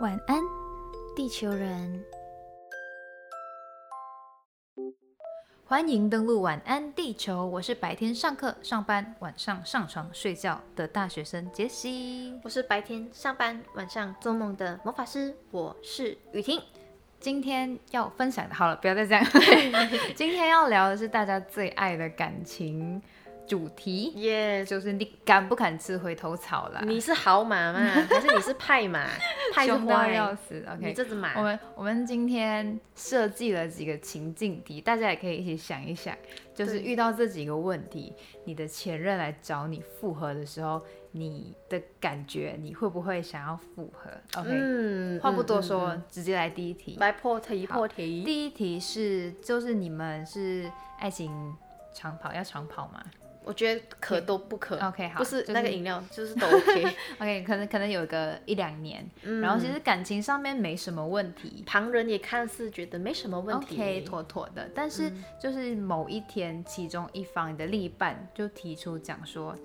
晚安，地球人。欢迎登录晚安地球，我是白天上课上班，晚上上床睡觉的大学生杰西。我是白天上班，晚上做梦的魔法师，我是雨婷。今天要分享的，好了，不要再这样。今天要聊的是大家最爱的感情主题，耶、就是你敢不敢吃回头草啦？你是好马吗？还是你是派马？派是凶到坏，要死。OK，这只马。我们我们今天设计了几个情境题，大家也可以一起想一想，就是遇到这几个问题，你的前任来找你复合的时候，你的感觉你会不会想要复合？OK，、嗯话不多说，直接来第一题嗯。来破题好破题。第一题是，就是你们是爱情长跑，要长跑吗我觉得可都不可。？OK，好，不是那个饮料，就是都 OK。OK，可能可能有个一两年，嗯然后其实感情上面没什么问题，旁人也看似觉得没什么问题。OK，妥妥的。但是嗯就是某一天，其中一方你的另一半就提出讲说，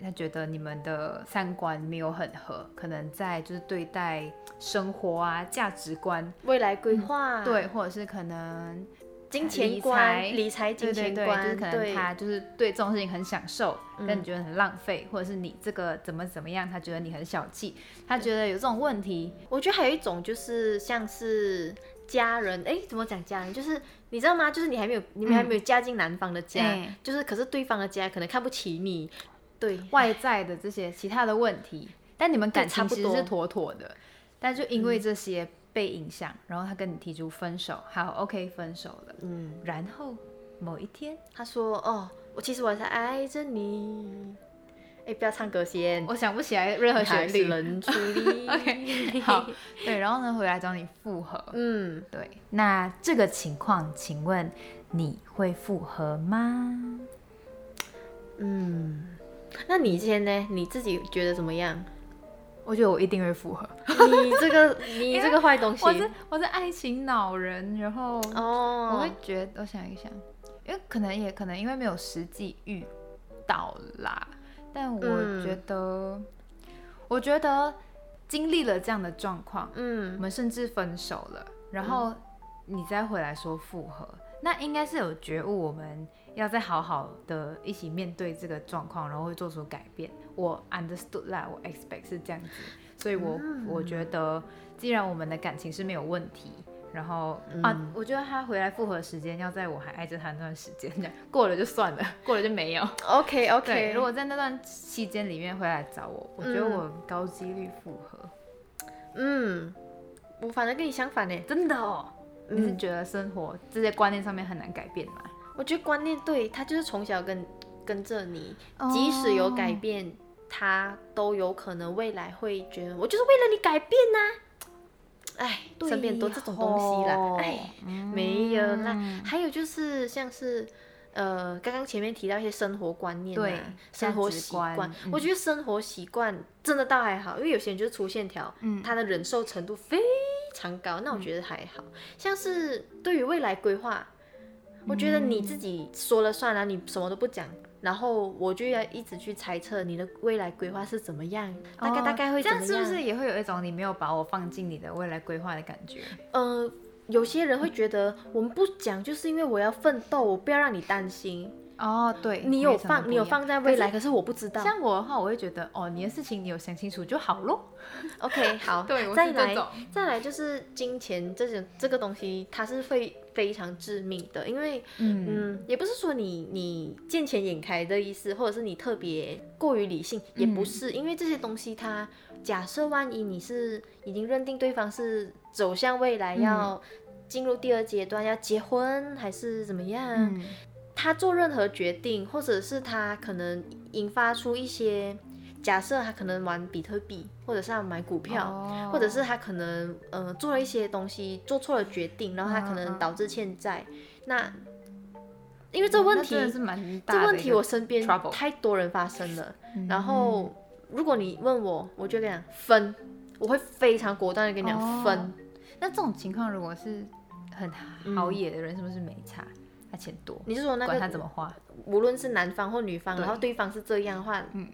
他觉得你们的三观没有很合，可能在就是对待生活啊、价值观，未来规划，对，，或者是可能金钱观、理财、金钱观，就是可能他就是对这种事情很享受，但嗯你觉得很浪费，或者是你这个怎么怎么样，他觉得你很小气，他觉得有这种问题，我觉得还有一种就是像是家人，哎，怎么讲家人？就是你知道吗？就是你还没有，你们还没有嫁进男方的家，哎就是可是对方的家可能看不起你，对，外在的这些其他的问题，但你们感情其实是妥妥的，但就因为这些被影响，然后他跟你提出分手，好，OK，分手了，嗯，然后某一天，他说哦，我其实我还是爱着你，哎，不要唱歌先，我想不起来任何旋律，人 处理 OK，好，对，然后呢回来找你复合，嗯，对，那这个情况，请问你会复合吗？嗯，那你先呢？你自己觉得怎么样？我觉得我一定会复合，你这个 你这个坏东西。我是我是爱情脑人，然后哦，我会觉得，我想一想，因为可能也可能因为没有实际遇到啦，但我嗯觉得，我觉得经历了这样的状况，嗯。我嗯们甚至分手了，然后你再回来说复合，那应该是有觉悟，我们要再好好的一起面对这个状况，然后会做出改变。我 understood that，，我 expect 是这样子，所以我、我觉得，既然我们的感情是没有问题。然后、啊，我觉得他回来复合的时间要在我还爱着他那段时间，这样 过了就算了，过了就没有。，OK，OK，如果在那段期间里面回来找我，我觉得嗯我高几率复合。嗯，我反正跟你相反呢。真的哦，你是嗯觉得生活这些观念上面很难改变吗？我觉得观念对他就是从小跟跟着你，哦即使有改变，他都有可能未来会觉得我就是为了你改变呐、哎，身边很多这种东西啦，哎，没有啦。嗯还有就是像是。呃，刚刚前面提到一些生活观念、啊，对生活习惯，嗯我觉得生活习惯真的倒还好，因为有些人就是粗线条，嗯他的忍受程度非常高，那我觉得还好。像是对于未来规划，我觉得你自己说了算了，你什么都不讲，然后我就要一直去猜测你的未来规划是怎么样，大概哦大概会这样怎么样？是不是也会有一种你没有把我放进你的未来规划的感觉？呃，有些人会觉得我们不讲，就是因为我要奋斗，我不要让你担心。哦，对，你有放，你有放在未来，可可是我不知道。像我的话，我会觉得哦，你的事情你有想清楚就好咯。OK，好，对我是再来再来就是金钱这种这个东西，它是会非常致命的，因为嗯。嗯，也不是说你你见钱眼开的意思，或者是你特别过于理性，也嗯。不是，因为这些东西它假设万一你是已经认定对方是走向未来嗯。要进入第二阶段，要结婚还是怎么样，嗯。他做任何决定，或者是他可能引发出一些假设，他可能玩比特币，或者是他买股票，哦或者是他可能呃做了一些东西，做错了决定，然后他可能导致欠债。那因为这问题，这问题我身边太多人发生了。嗯然后如果你问我，我就跟你讲分，我会非常果断的跟你讲哦分。那这种情况如果是很好野的人，是不是没差？他钱多，你是说那管他怎么花？无论是男方或女方，然后对方是这样的话，嗯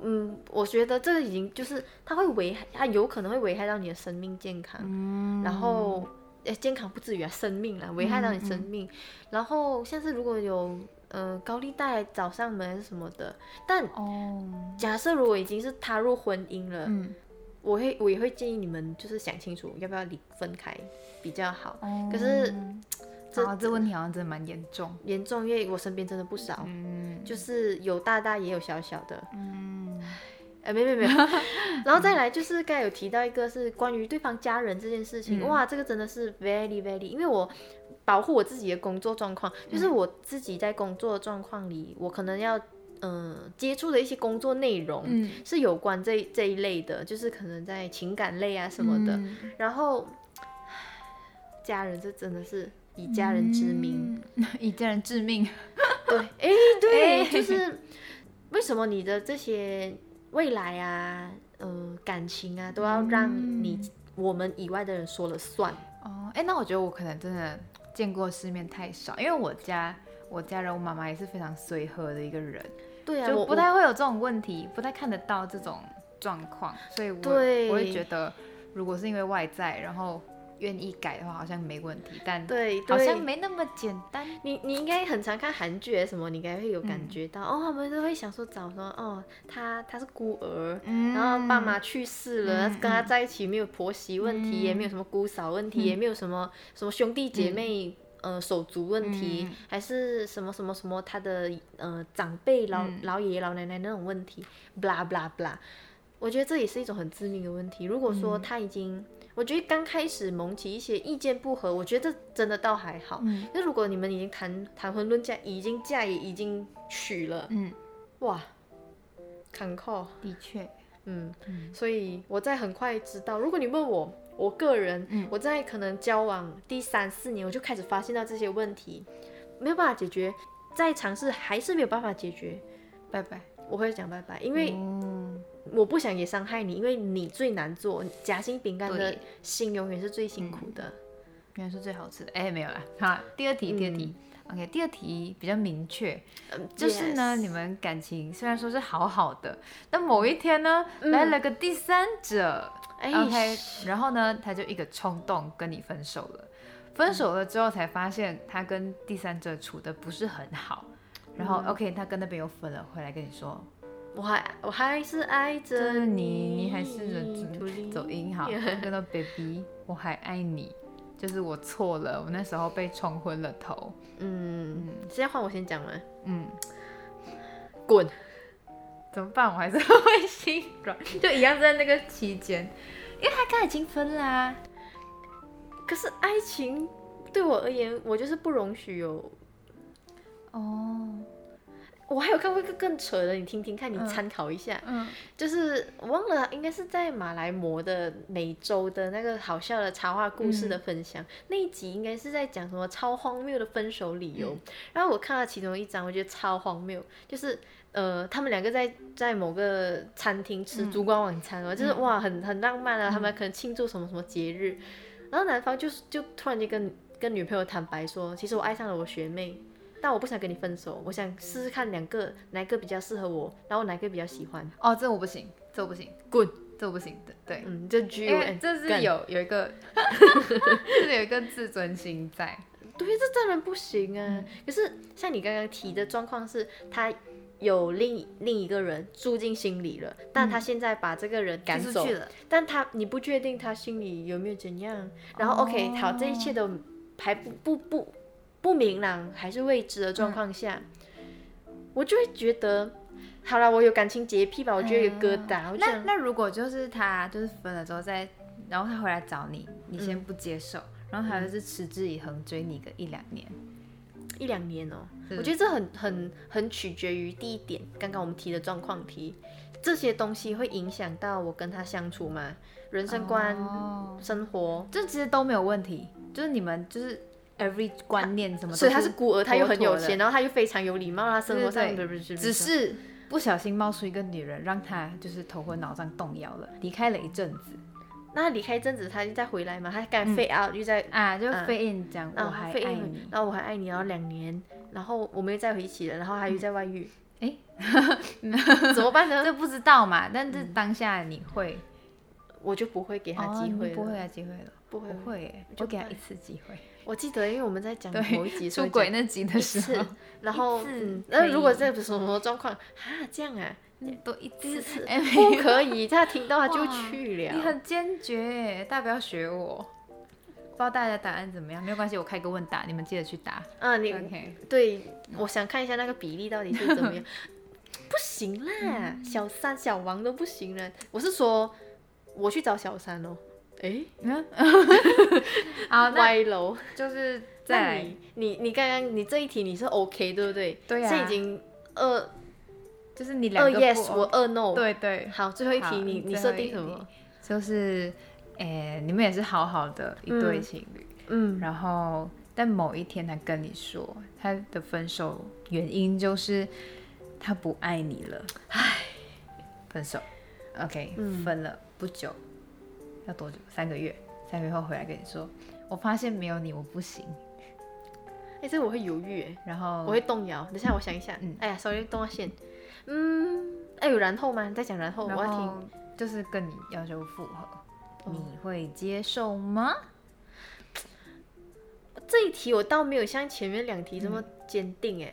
嗯，我觉得这个已经就是它会危害，它有可能会危害到你的生命健康，嗯。然后呃健康不至于啊，生命啦，危害到你生命。然后像是如果有呃高利贷找上门什么的，但哦，假设如果已经是踏入婚姻了，嗯，我会我也会建议你们就是想清楚要不要离分开比较好。哦。可是这啊，这问题好像真的蛮严重。严重，因为我身边真的不少，嗯。就是有大大也有小小的。嗯。哎，没没没有，然后再来就是刚才有提到一个是关于对方家人这件事情，嗯。哇，这个真的是 very very，因为我保护我自己的工作状况，就是嗯。我自己在工作状况里，我可能要嗯、呃接触的一些工作内容。嗯。是有关这这一类的，就是可能在情感类啊什么的，嗯。然后家人这真的是以家人之名，嗯，以家人致命。对，哎、对，哎。就是为什么你的这些未来啊，呃，感情啊，都要让你、我们以外的人说了算？哦，哎，那我觉得我可能真的见过世面太少，因为我家我家人，我妈妈也是非常随和的一个人，对啊，就不太会有这种问题，不太看得到这种状况，所以我我会觉得，如果是因为外在，然后愿意改的话，好像没问题，但对好像没那么简单。你你应该很常看韩剧啊什么，你应该会有嗯感觉到、哦，他们都会想说找说哦，他他是孤儿，嗯。然后爸妈去世了，嗯跟他在一起没有婆媳问题，也嗯没有什么姑嫂问题，也没有什么什么兄弟姐妹。呃，手足问题，嗯。还是什么什么什么，他的呃长辈老、嗯。老爷爷老奶奶那种问题，blah blah blah，我觉得这也是一种很致命的问题。如果说嗯。他已经，我觉得刚开始萌起一些意见不合，我觉得真的倒还好。嗯那如果你们已经谈谈婚论嫁，已经嫁也已经娶了，嗯，哇，坎坷，的确，嗯，嗯所以我在很快知道，如果你问我，我个人，嗯我在可能交往第三四年，我就开始发现到这些问题没有办法解决，再尝试还是没有办法解决，拜拜。我会讲拜拜，因为嗯我不想也伤害你，因为你最难做，夹心饼干的心永远是最辛苦的。原来是最好吃的。哎、没有啦。好，第二题，第二题。OK，第二题比较明确，嗯就是呢你们感情虽然说是好好的，但某一天呢、嗯。来了个第三者哎，OK，然后呢他就一个冲动跟你分手了，分手了之后才发现他跟第三者处的不是很好，然后、嗯。OK 他跟那边又分了，回来跟你说我还我还是爱着你，你你还是忍土里走音好，跟到 baby 我还爱你，就是我错了，我那时候被冲昏了头，嗯，现在换我先讲了，嗯。滚！怎么办？我还是会心软，就一样在那个期间，因为他刚才已经分啦、可是爱情对我而言，我就是不容许有。哦，我还有看过一个更扯的，你听听看，你嗯。参考一下。嗯。就是我忘了，应该是在马来摩的美洲的那个好笑的插画故事的分享、那一集，应该是在讲什么超荒谬的分手理由。然后我看到其中一张，我觉得超荒谬，就是呃，他们两个在在某个餐厅吃烛光晚餐哦，就是哇，很很浪漫啊，他们可能庆祝什么什么节日，然后男方就是就突然间跟跟女朋友坦白说，其实我爱上了我学妹。但我不想跟你分手，我想试试看两个哪一个比较适合我，然后哪一个比较喜欢。哦，这我不行，这我不行，滚！这我不行的，对，嗯，这 G 因为这是有有一个，这是有一个自尊心在，对，这当然不行啊。嗯可是像你刚刚提的状况是，他有另另一个人住进心里了，但他现在把这个人赶走，嗯出去了，但他你不确定他心里有没有怎样。然后、OK，好，这一切都还不不不不明朗，还是未知的状况下，我就会觉得，好了，我有感情洁癖吧，我觉得有疙瘩。那，那如果就是他就是分了之后再，然后他回来找你，你先嗯。不接受，然后他就是持之以恒追你个一两年，一两年哦、是我觉得这很很很取决于第一点，刚刚我们提的状况题，这些东西会影响到我跟他相处吗？人生观、哦。生活，这其实都没有问题，就是你们就是 every 观念什么都，所以他是孤儿，他又很有钱，然后他又非常有礼貌，他生活上只是不小心冒出一个女人，让他就是头昏脑胀动摇了，离开了一阵子。那他离开一阵子，他就再回来嘛，他刚飞 out 又在。啊，就嗯。f in 讲、啊我还爱你，然后我还爱你，然后两年，然后我们又再回一起了，然后他又在外遇，哎，怎么办呢？这不知道嘛？但是当下你会，我就不会给他哦机会了，不会给他机会了，不会不会，就给他一次机会。我记得，因为我们在讲对某一集出轨那集的时候，，然后那如果以这什么状况啊，这样啊，都一第次四次哎不可以，他听到他就去了。你很坚决，大家不要学我。不知道大家答案怎么样？没有关系，我开个问答，你们记得去答。啊，你 OK，对，我想看一下那个比例到底是怎么样。不行啦，小三、小王都不行了。我是说，我去找小三哦。诶，嗯，歪楼。就是在你？你你刚刚你这一题你是 OK 对不对？对啊。这已经二就是你两二个 yes，我二 no。，对对，好，最后一题你你设定什么？就是，诶、你们也是好好的一对嗯情侣，嗯，然后但某一天他跟你说，他的分手原因就是他不爱你了，唉，分手，OK，、嗯。分了不久，要多久？三个月，三个月后回来跟你说，我发现没有你我不行，哎，这个我会犹豫哎。然后我会动摇。等一下我想一下。嗯哎呀，sorry，动下线。嗯，哎，有然后吗？你再讲然后，我要听。就是跟你要求复合，哦你会接受吗？这一题我倒没有像前面两题这么坚定哎，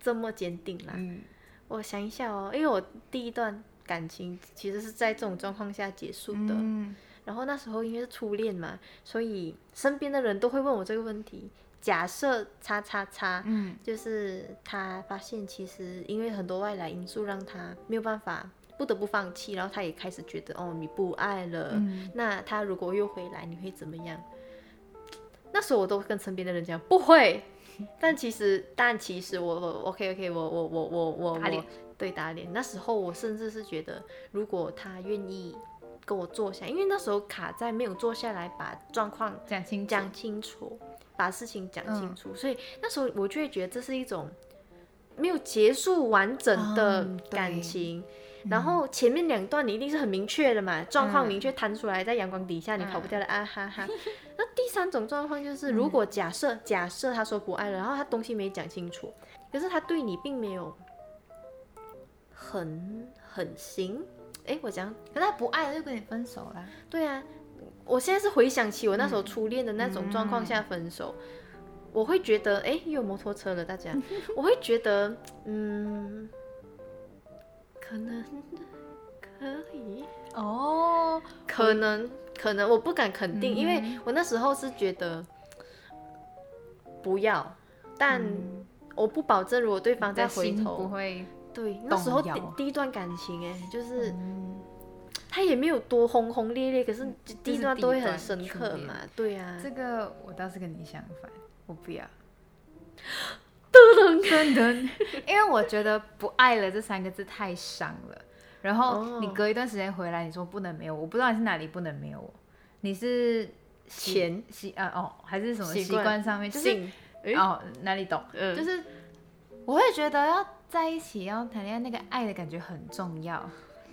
这么坚定啦。嗯，我想一下哦，因为我第一段感情其实是在这种状况下结束的，嗯。然后那时候因为是初恋嘛，所以身边的人都会问我这个问题。假设叉叉叉，嗯。就是他发现其实因为很多外来因素让他没有办法不得不放弃，然后他也开始觉得哦你不爱了，嗯那他如果又回来你会怎么样？那时候我都跟身边的人讲不会，但其实但其实我我 OK OK 我我我我我我对打脸，那时候我甚至是觉得如果他愿意跟我坐下，因为那时候卡在没有坐下来把状况讲清，讲清楚，把事情讲清楚，所以那时候我就会觉得这是一种没有结束完整的感情。然后前面两段你一定是很明确的嘛，状况明确摊出来，在阳光底下你跑不掉的、啊哈哈。那第三种状况就是，如果假设假设他说不爱了，然后他东西没讲清楚，可是他对你并没有很狠心。哎，我讲可是他不爱了就跟你分手啦。对啊，我现在是回想起我那时候初恋的那种状况下分手，我会觉得，哎，又有摩托车了，大家，我会觉得，嗯，可能可以，哦，可能可能，我不敢肯定，因为嗯我那时候是觉得不要，但嗯。我不保证，如果对方再回头，会，对，那时候第第一段感情，哎，就是。嗯，他也没有多轰轰烈烈，可是第一段都会很深刻嘛，对啊。这个我倒是跟你相反，我不要。噔噔噔，因为我觉得“不爱了”这三个字太伤了。然后哦你隔一段时间回来，你说不能没有我，我不知道你是哪里不能没有我。你是习钱习啊哦，还是什么习习惯惯上面？就是哦哪里懂？嗯，就是我会觉得要在一起，要谈恋爱，那个爱的感觉很重要。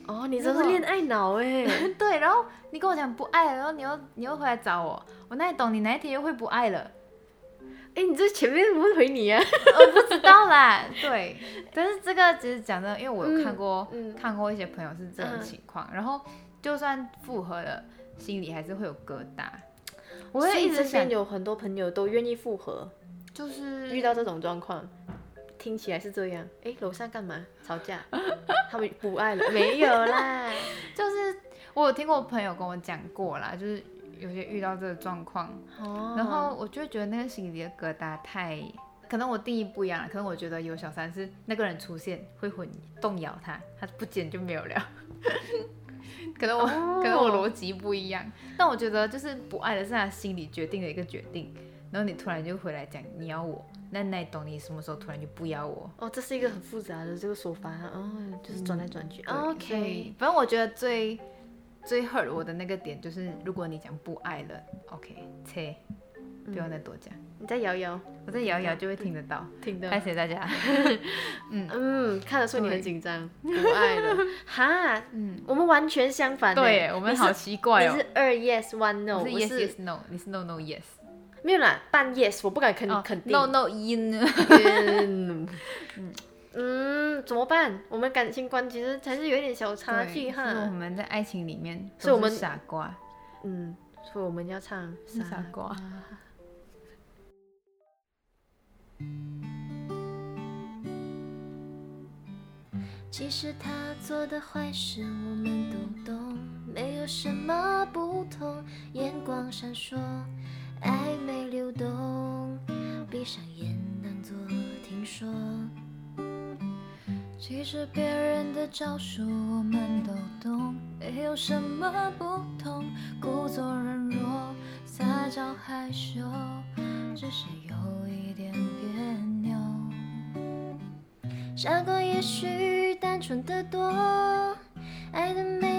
哦，你真是恋爱脑哎，对，然后你跟我讲不爱了，然后你又你又回来找我，我哪里懂你哪一天又会不爱了？哎，你这前面不会回你啊？我不知道啦，对，但是这个只是讲的，因为我有看过、嗯嗯看过一些朋友是这种嗯情况，然后就算复合了，心里还是会有疙瘩。我我会一直想有很多朋友都愿意复合，就是遇到这种状况，听起来是这样。哎，楼上干嘛？吵架？他们不爱了？没有啦。就是我有听过朋友跟我讲过啦，就是有些遇到这个状况，哦然后我就会觉得那个心里的疙瘩太，可能我定义不一样了，可能我觉得有小三是那个人出现会混动摇他，他不见就没有了。可能我、哦可能我逻辑不一样，但我觉得就是不爱的是他心里决定的一个决定，然后你突然就回来讲你要我，那那你懂你什么时候突然就不要我哦，这是一个很复杂的这个说法，哦，就是转来转去。OK，反正我觉得最最 hurt 我的那个点就是，如果你讲不爱了，OK，切，不用再多讲，你再摇摇，我再摇一摇就会听得到。听的感。谢大家。嗯嗯，看得出你很紧张，不爱了。哈，嗯，我们完全相反欸。对，我们好奇怪哦你。是二 yes one no，我是我 yes 是 yes no，你是 no no yes。没有啦，半 yes，我不敢肯哦肯定。no no in。嗯 嗯，怎么办？我们感情观其实还是有一点小差距所以我。们在爱情里面所以我们傻瓜，嗯，所以我们要唱是傻瓜。其实他做的坏事我们都懂，没有什么不同。眼光闪烁，暧昧流动，闭上眼当作听说。其实别人的招数我们都懂，没有什么不同。故作软弱，撒娇害羞，只是有一点别扭。傻瓜也许单纯的多，爱的没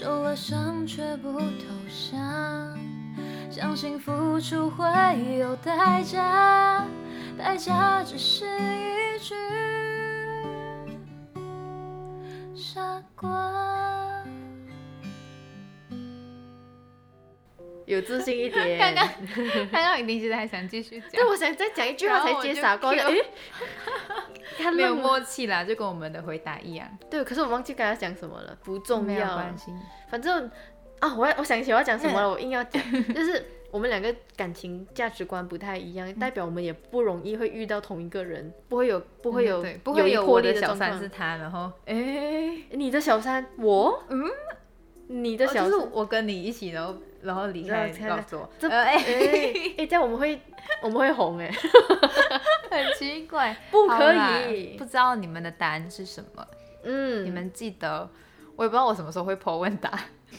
受了伤却不投降，相信付出会有代价，代价只是一句傻瓜。有自信一点。刚刚刚刚林其实还想继续讲。对，，我想再讲一句话才接傻瓜的。他没有默契啦，就跟我们的回答一样，对，可是我忘记刚才讲什么了，不重没有要关。系。反正啊，我要我想起我要讲什么了，我硬要讲，就是我们两个感情价值观不太一样，代表我们也不容易会遇到同一个人，不会有不会有不会有我的的小三是。他，然后哎，你的小三，我，嗯，你的哦就是小三，我跟你一起，然后然后离开然后开告诉我，这哎。哎，这样我们会 我们会红哎，很奇怪，不可以。不知道你们的答案是什么？嗯，你们记得，我也不知道我什么时候会 po 问答，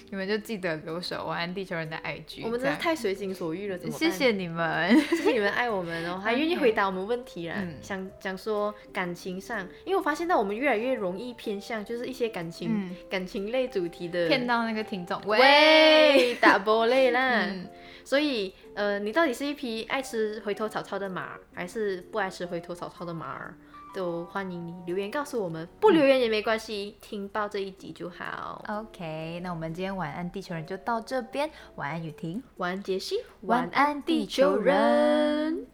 你们就记得留守晚安地球人的 IG。我们真的太随心所欲了，怎么办？谢谢你们。谢谢你们爱我们哦，还愿意回答我们问题啦。嗯想讲说感情上，因为我发现到我们越来越容易偏向就是一些感情、嗯感情类主题的骗到那个听众，喂打波类啦。嗯，所以呃，你到底是一匹爱吃回头草草的马儿，还是不爱吃回头草草的马儿？都欢迎你留言告诉我们，不留言也没关系，听到这一集就好。OK，那我们今天晚安地球人就到这边，晚安雨婷，晚安，杰西，晚安地球人。